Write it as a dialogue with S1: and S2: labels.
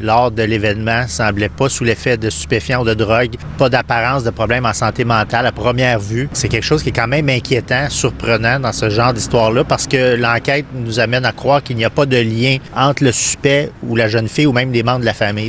S1: lors de l'événement semblait pas sous l'effet de stupéfiants ou de drogue, pas d'apparence de problème en santé mentale à première vue. C'est quelque chose qui est quand même inquiétant, surprenant dans ce genre d'histoire-là parce que l'enquête nous amène à croire qu'il n'y a pas de lien entre le suspect ou la jeune fille ou même des membres de la famille.